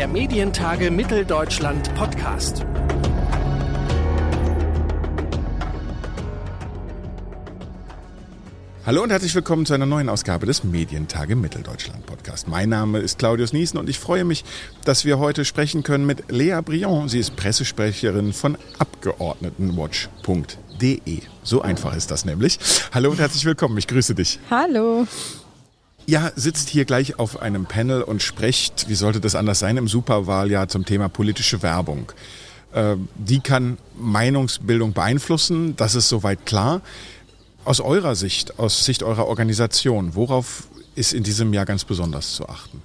der Medientage Mitteldeutschland Podcast. Hallo und herzlich willkommen zu einer neuen Ausgabe des Medientage Mitteldeutschland Podcast. Mein Name ist Claudius Niesen und ich freue mich, dass wir heute sprechen können mit Lea Briand. Sie ist Pressesprecherin von Abgeordnetenwatch.de. So einfach ist das nämlich. Hallo und herzlich willkommen. Ich grüße dich. Hallo. Ja, sitzt hier gleich auf einem Panel und spricht, wie sollte das anders sein, im Superwahljahr zum Thema politische Werbung. Äh, die kann Meinungsbildung beeinflussen, das ist soweit klar. Aus eurer Sicht, aus Sicht eurer Organisation, worauf ist in diesem Jahr ganz besonders zu achten?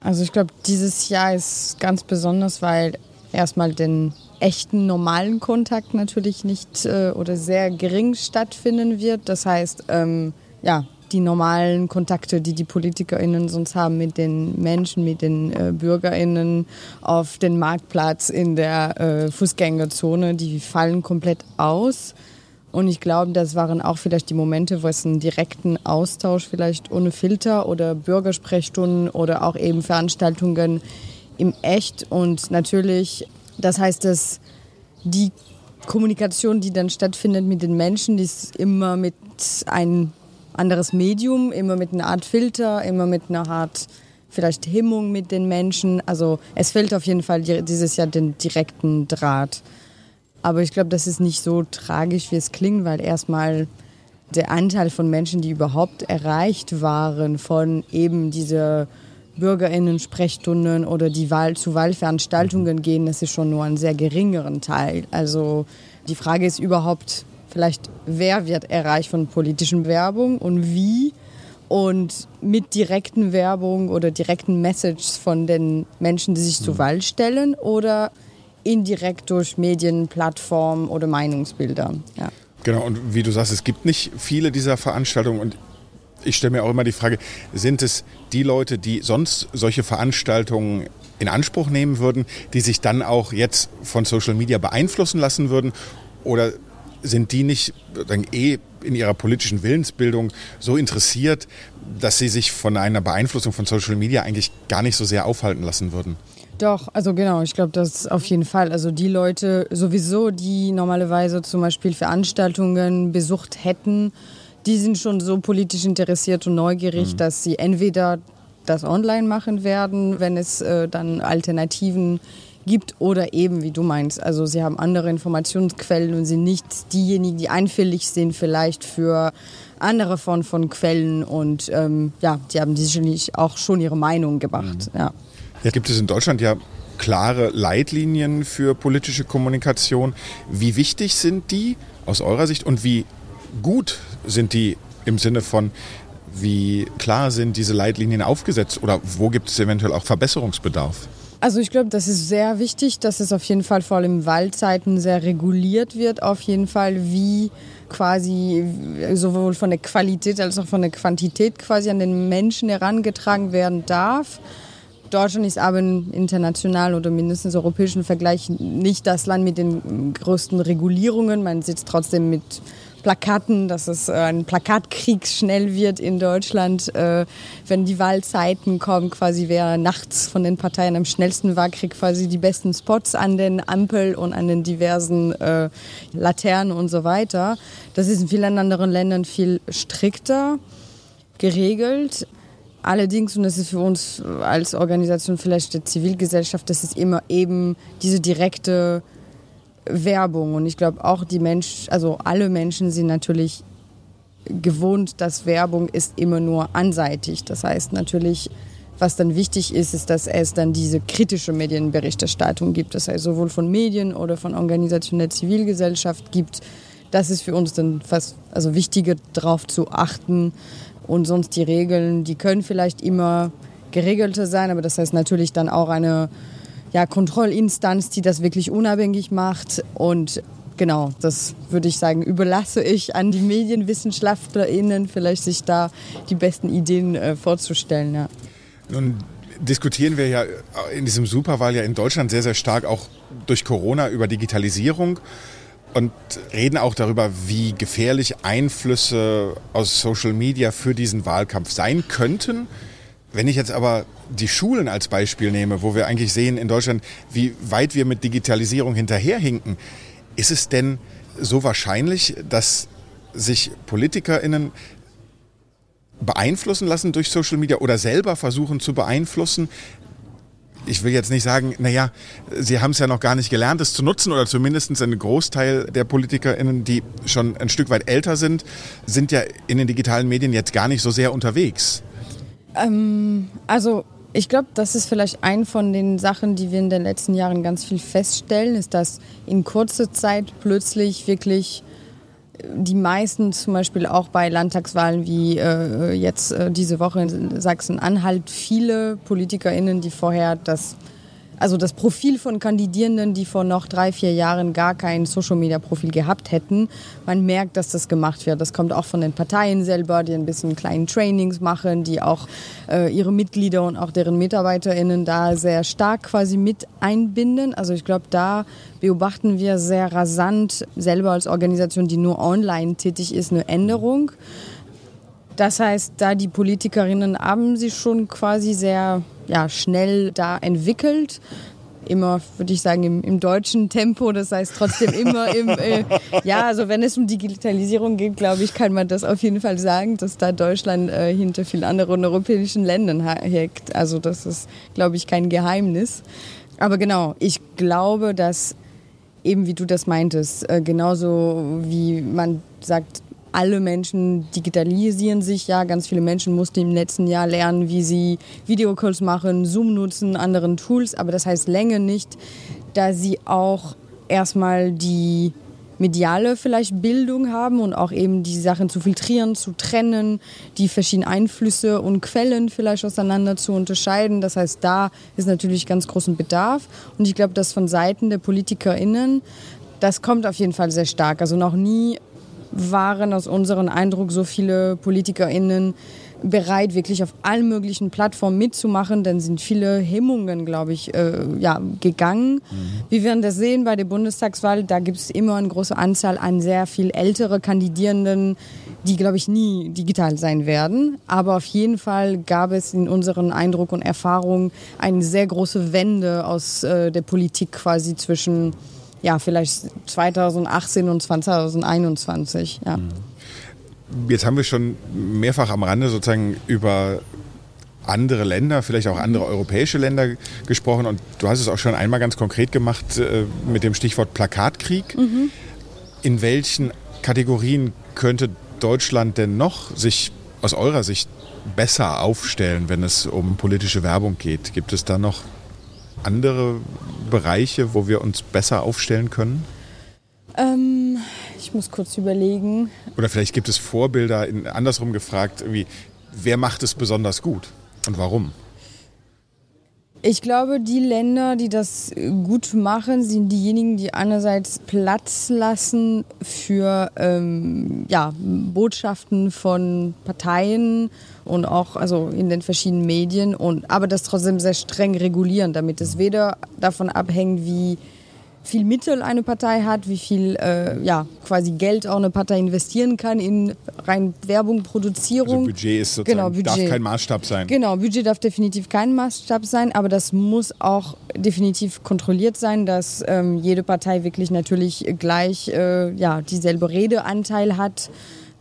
Also ich glaube, dieses Jahr ist ganz besonders, weil erstmal den echten normalen Kontakt natürlich nicht äh, oder sehr gering stattfinden wird. Das heißt, ähm, ja, die normalen Kontakte, die die PolitikerInnen sonst haben mit den Menschen, mit den äh, BürgerInnen auf den Marktplatz, in der äh, Fußgängerzone, die fallen komplett aus. Und ich glaube, das waren auch vielleicht die Momente, wo es einen direkten Austausch vielleicht ohne Filter oder Bürgersprechstunden oder auch eben Veranstaltungen im Echt. Und natürlich, das heißt, dass die Kommunikation, die dann stattfindet mit den Menschen, die ist immer mit ein anderes Medium, immer mit einer Art Filter, immer mit einer Art vielleicht Hemmung mit den Menschen. Also es fehlt auf jeden Fall dieses Jahr den direkten Draht. Aber ich glaube, das ist nicht so tragisch, wie es klingt, weil erstmal der Anteil von Menschen, die überhaupt erreicht waren von eben diese Bürgerinnen-Sprechstunden oder die Wahl zu Wahlveranstaltungen gehen, das ist schon nur ein sehr geringeren Teil. Also die Frage ist überhaupt vielleicht, wer wird erreicht von politischen Werbung und wie und mit direkten Werbung oder direkten Messages von den Menschen, die sich mhm. zur Wahl stellen oder indirekt durch Medien, Plattformen oder Meinungsbilder. Ja. Genau, und wie du sagst, es gibt nicht viele dieser Veranstaltungen und ich stelle mir auch immer die Frage, sind es die Leute, die sonst solche Veranstaltungen in Anspruch nehmen würden, die sich dann auch jetzt von Social Media beeinflussen lassen würden? Oder sind die nicht dann eh in ihrer politischen Willensbildung so interessiert, dass sie sich von einer Beeinflussung von Social Media eigentlich gar nicht so sehr aufhalten lassen würden? Doch, also genau, ich glaube, das auf jeden Fall. Also die Leute sowieso, die normalerweise zum Beispiel Veranstaltungen besucht hätten, die sind schon so politisch interessiert und neugierig, mhm. dass sie entweder das online machen werden, wenn es äh, dann Alternativen gibt oder eben, wie du meinst, also sie haben andere Informationsquellen und sind nicht diejenigen, die einfällig sind vielleicht für andere Formen von Quellen und ähm, ja, die haben sicherlich auch schon ihre Meinung gemacht. Mhm. Ja. Jetzt gibt es in Deutschland ja klare Leitlinien für politische Kommunikation. Wie wichtig sind die aus eurer Sicht und wie gut sind die im Sinne von, wie klar sind diese Leitlinien aufgesetzt oder wo gibt es eventuell auch Verbesserungsbedarf? Also ich glaube, das ist sehr wichtig, dass es auf jeden Fall vor allem in Wahlzeiten sehr reguliert wird, auf jeden Fall, wie quasi sowohl von der Qualität als auch von der Quantität quasi an den Menschen herangetragen werden darf. Deutschland ist aber international oder mindestens europäischen Vergleich nicht das Land mit den größten Regulierungen. Man sitzt trotzdem mit Plakaten, dass es äh, ein Plakatkrieg schnell wird in Deutschland, äh, wenn die Wahlzeiten kommen, quasi wer nachts von den Parteien am schnellsten war, kriegt quasi die besten Spots an den Ampel und an den diversen äh, Laternen und so weiter. Das ist in vielen anderen Ländern viel strikter geregelt. Allerdings, und das ist für uns als Organisation vielleicht der Zivilgesellschaft, das ist immer eben diese direkte Werbung. Und ich glaube auch die Menschen, also alle Menschen sind natürlich gewohnt, dass Werbung ist immer nur anseitig. Das heißt natürlich, was dann wichtig ist, ist, dass es dann diese kritische Medienberichterstattung gibt. Das heißt sowohl von Medien oder von Organisationen der Zivilgesellschaft gibt. Das ist für uns dann fast also wichtiger, darauf zu achten, und sonst die Regeln, die können vielleicht immer geregelter sein, aber das heißt natürlich dann auch eine ja, Kontrollinstanz, die das wirklich unabhängig macht. Und genau, das würde ich sagen, überlasse ich an die MedienwissenschaftlerInnen, vielleicht sich da die besten Ideen äh, vorzustellen. Ja. Nun diskutieren wir ja in diesem Superwahl ja in Deutschland sehr, sehr stark auch durch Corona über Digitalisierung und reden auch darüber, wie gefährlich Einflüsse aus Social Media für diesen Wahlkampf sein könnten. Wenn ich jetzt aber die Schulen als Beispiel nehme, wo wir eigentlich sehen in Deutschland, wie weit wir mit Digitalisierung hinterherhinken, ist es denn so wahrscheinlich, dass sich PolitikerInnen beeinflussen lassen durch Social Media oder selber versuchen zu beeinflussen? Ich will jetzt nicht sagen, naja, sie haben es ja noch gar nicht gelernt, es zu nutzen oder zumindest ein Großteil der PolitikerInnen, die schon ein Stück weit älter sind, sind ja in den digitalen Medien jetzt gar nicht so sehr unterwegs. Ähm, also ich glaube, das ist vielleicht ein von den Sachen, die wir in den letzten Jahren ganz viel feststellen, ist, dass in kurzer Zeit plötzlich wirklich die meisten zum Beispiel auch bei Landtagswahlen wie äh, jetzt äh, diese Woche in Sachsen-Anhalt viele PolitikerInnen, die vorher das also das Profil von Kandidierenden, die vor noch drei, vier Jahren gar kein Social-Media-Profil gehabt hätten, man merkt, dass das gemacht wird. Das kommt auch von den Parteien selber, die ein bisschen kleinen Trainings machen, die auch äh, ihre Mitglieder und auch deren MitarbeiterInnen da sehr stark quasi mit einbinden. Also ich glaube, da beobachten wir sehr rasant selber als Organisation, die nur online tätig ist, eine Änderung. Das heißt, da die Politikerinnen haben sich schon quasi sehr ja, schnell da entwickelt. Immer, würde ich sagen, im, im, deutschen Tempo. Das heißt trotzdem immer im, äh, ja, also wenn es um Digitalisierung geht, glaube ich, kann man das auf jeden Fall sagen, dass da Deutschland äh, hinter vielen anderen europäischen Ländern hängt. Also das ist, glaube ich, kein Geheimnis. Aber genau, ich glaube, dass eben wie du das meintest, äh, genauso wie man sagt, alle Menschen digitalisieren sich ja. Ganz viele Menschen mussten im letzten Jahr lernen, wie sie Videocalls machen, Zoom nutzen, anderen Tools. Aber das heißt länger nicht, da sie auch erstmal die mediale vielleicht Bildung haben und auch eben die Sachen zu filtrieren, zu trennen, die verschiedenen Einflüsse und Quellen vielleicht auseinander zu unterscheiden. Das heißt, da ist natürlich ganz großen Bedarf. Und ich glaube, dass von Seiten der PolitikerInnen, das kommt auf jeden Fall sehr stark. Also noch nie waren aus unserem Eindruck so viele PolitikerInnen bereit, wirklich auf allen möglichen Plattformen mitzumachen. Dann sind viele Hemmungen, glaube ich, äh, ja, gegangen. Mhm. Wir werden das sehen bei der Bundestagswahl. Da gibt es immer eine große Anzahl an sehr viel ältere Kandidierenden, die, glaube ich, nie digital sein werden. Aber auf jeden Fall gab es in unserem Eindruck und Erfahrung eine sehr große Wende aus äh, der Politik quasi zwischen ja, vielleicht 2018 und 2021. Ja. Mhm. Jetzt haben wir schon mehrfach am Rande sozusagen über andere Länder, vielleicht auch andere europäische Länder gesprochen und du hast es auch schon einmal ganz konkret gemacht äh, mit dem Stichwort Plakatkrieg. Mhm. In welchen Kategorien könnte Deutschland denn noch sich aus eurer Sicht besser aufstellen, wenn es um politische Werbung geht? Gibt es da noch andere Bereiche, wo wir uns besser aufstellen können? Ähm, ich muss kurz überlegen. Oder vielleicht gibt es Vorbilder, in, andersrum gefragt, wer macht es besonders gut und warum? Ich glaube, die Länder, die das gut machen, sind diejenigen, die einerseits Platz lassen für ähm, ja, Botschaften von Parteien und auch also in den verschiedenen Medien, und, aber das trotzdem sehr streng regulieren, damit es weder davon abhängt, wie viel Mittel eine Partei hat, wie viel äh, ja, quasi Geld auch eine Partei investieren kann in rein Werbung, Produzierung. Also Budget ist sozusagen, genau, Budget. darf kein Maßstab sein. Genau, Budget darf definitiv kein Maßstab sein, aber das muss auch definitiv kontrolliert sein, dass ähm, jede Partei wirklich natürlich gleich äh, ja, dieselbe Redeanteil hat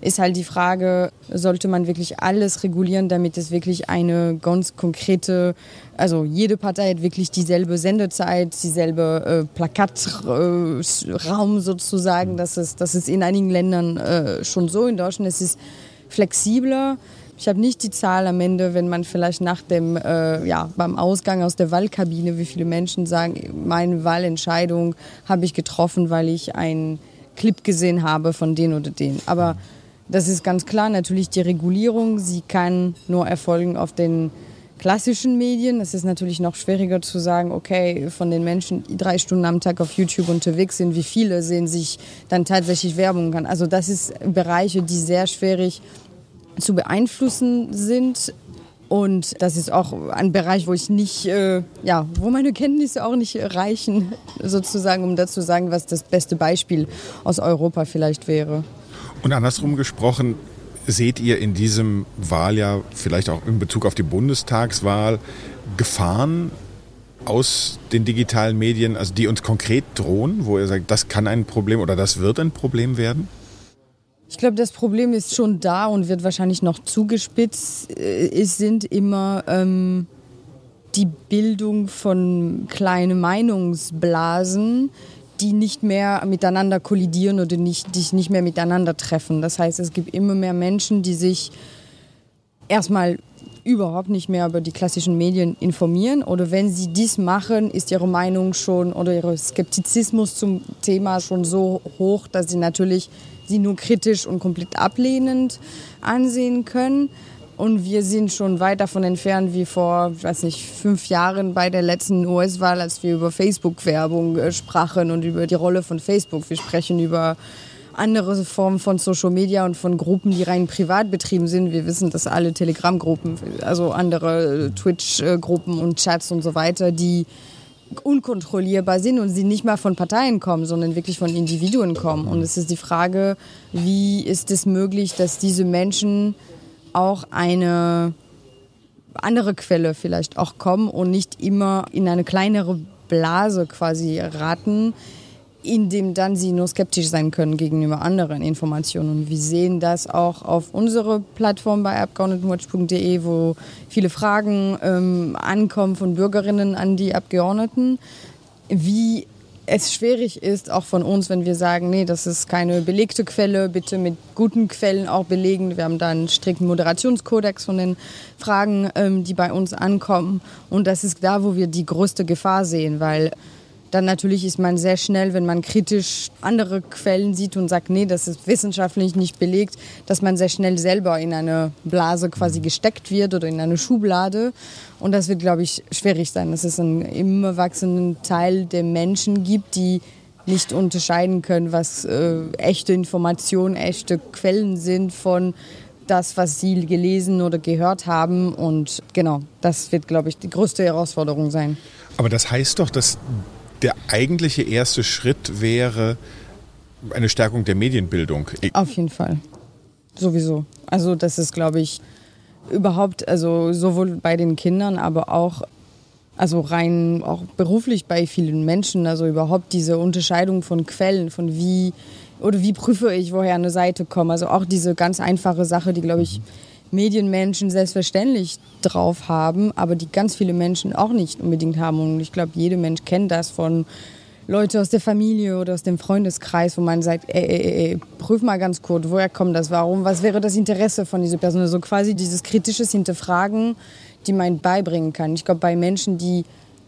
ist halt die Frage, sollte man wirklich alles regulieren, damit es wirklich eine ganz konkrete, also jede Partei hat wirklich dieselbe Sendezeit, dieselbe äh, Plakatraum äh, sozusagen. Das ist, das ist in einigen Ländern äh, schon so. In Deutschland ist es flexibler. Ich habe nicht die Zahl am Ende, wenn man vielleicht nach dem, äh, ja, beim Ausgang aus der Wahlkabine, wie viele Menschen sagen, meine Wahlentscheidung habe ich getroffen, weil ich einen Clip gesehen habe von den oder den. Aber das ist ganz klar natürlich die Regulierung. Sie kann nur erfolgen auf den klassischen Medien. Es ist natürlich noch schwieriger zu sagen, okay, von den Menschen, die drei Stunden am Tag auf YouTube unterwegs sind, wie viele sehen sich dann tatsächlich Werbung an. Also das ist Bereiche, die sehr schwierig zu beeinflussen sind. Und das ist auch ein Bereich, wo ich nicht, äh, ja, wo meine Kenntnisse auch nicht reichen, sozusagen, um dazu zu sagen, was das beste Beispiel aus Europa vielleicht wäre. Und andersrum gesprochen, seht ihr in diesem Wahljahr, vielleicht auch in Bezug auf die Bundestagswahl, Gefahren aus den digitalen Medien, also die uns konkret drohen, wo ihr sagt, das kann ein Problem oder das wird ein Problem werden? Ich glaube, das Problem ist schon da und wird wahrscheinlich noch zugespitzt. Äh, es sind immer ähm, die Bildung von kleinen Meinungsblasen, die nicht mehr miteinander kollidieren oder nicht, die nicht mehr miteinander treffen. Das heißt, es gibt immer mehr Menschen, die sich erstmal überhaupt nicht mehr über die klassischen Medien informieren oder wenn sie dies machen, ist ihre Meinung schon oder ihr Skeptizismus zum Thema schon so hoch, dass sie natürlich sie nur kritisch und komplett ablehnend ansehen können. Und wir sind schon weit davon entfernt wie vor, ich weiß nicht, fünf Jahren bei der letzten US-Wahl, als wir über Facebook-Werbung äh, sprachen und über die Rolle von Facebook. Wir sprechen über andere Formen von Social Media und von Gruppen, die rein privat betrieben sind. Wir wissen, dass alle Telegram-Gruppen, also andere äh, Twitch-Gruppen und Chats und so weiter, die unkontrollierbar sind und sie nicht mal von Parteien kommen, sondern wirklich von Individuen kommen. Und es ist die Frage, wie ist es möglich, dass diese Menschen auch eine andere Quelle vielleicht auch kommen und nicht immer in eine kleinere Blase quasi raten, in dem dann sie nur skeptisch sein können gegenüber anderen Informationen. Und wir sehen das auch auf unserer Plattform bei abgeordnetenwatch.de, wo viele Fragen ähm, ankommen von Bürgerinnen an die Abgeordneten, wie es schwierig ist, auch von uns, wenn wir sagen, nee, das ist keine belegte Quelle, bitte mit guten Quellen auch belegen. Wir haben da einen strikten Moderationskodex von den Fragen, ähm, die bei uns ankommen. Und das ist da, wo wir die größte Gefahr sehen, weil dann natürlich ist man sehr schnell, wenn man kritisch andere Quellen sieht und sagt, nee, das ist wissenschaftlich nicht belegt, dass man sehr schnell selber in eine Blase quasi gesteckt wird oder in eine Schublade. Und das wird, glaube ich, schwierig sein, dass es einen immer wachsenden Teil der Menschen gibt, die nicht unterscheiden können, was äh, echte Informationen, echte Quellen sind von das, was sie gelesen oder gehört haben. Und genau, das wird, glaube ich, die größte Herausforderung sein. Aber das heißt doch, dass der eigentliche erste Schritt wäre eine Stärkung der Medienbildung. Auf jeden Fall. Sowieso. Also das ist, glaube ich, überhaupt, also sowohl bei den Kindern, aber auch, also rein auch beruflich bei vielen Menschen, also überhaupt diese Unterscheidung von Quellen, von wie oder wie prüfe ich, woher eine Seite kommt. Also auch diese ganz einfache Sache, die, glaube ich, Medienmenschen selbstverständlich drauf haben, aber die ganz viele Menschen auch nicht unbedingt haben. Und ich glaube, jeder Mensch kennt das von Leute aus der Familie oder aus dem Freundeskreis, wo man sagt, ey, ey, ey, prüf mal ganz kurz, woher kommt das, warum, was wäre das Interesse von dieser Person? Also quasi dieses kritisches Hinterfragen, die man beibringen kann. Ich glaube, bei Menschen, die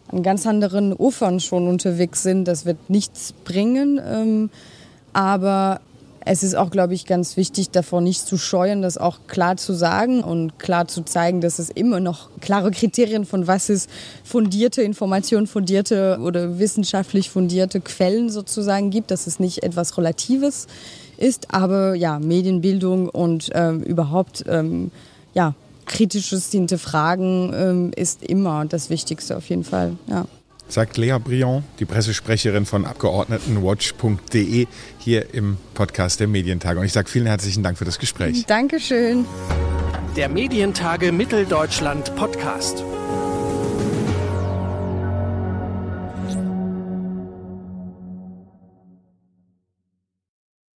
an ganz anderen Ufern schon unterwegs sind, das wird nichts bringen. Ähm, aber es ist auch, glaube ich, ganz wichtig, davor nicht zu scheuen, das auch klar zu sagen und klar zu zeigen, dass es immer noch klare Kriterien von was ist fundierte Information, fundierte oder wissenschaftlich fundierte Quellen sozusagen gibt, dass es nicht etwas Relatives ist, aber ja, Medienbildung und ähm, überhaupt ähm, ja, kritisches Hinterfragen ähm, ist immer das Wichtigste auf jeden Fall. Ja sagt Lea Briand, die Pressesprecherin von Abgeordnetenwatch.de hier im Podcast der Medientage. Und ich sage vielen herzlichen Dank für das Gespräch. Dankeschön. Der Medientage Mitteldeutschland Podcast.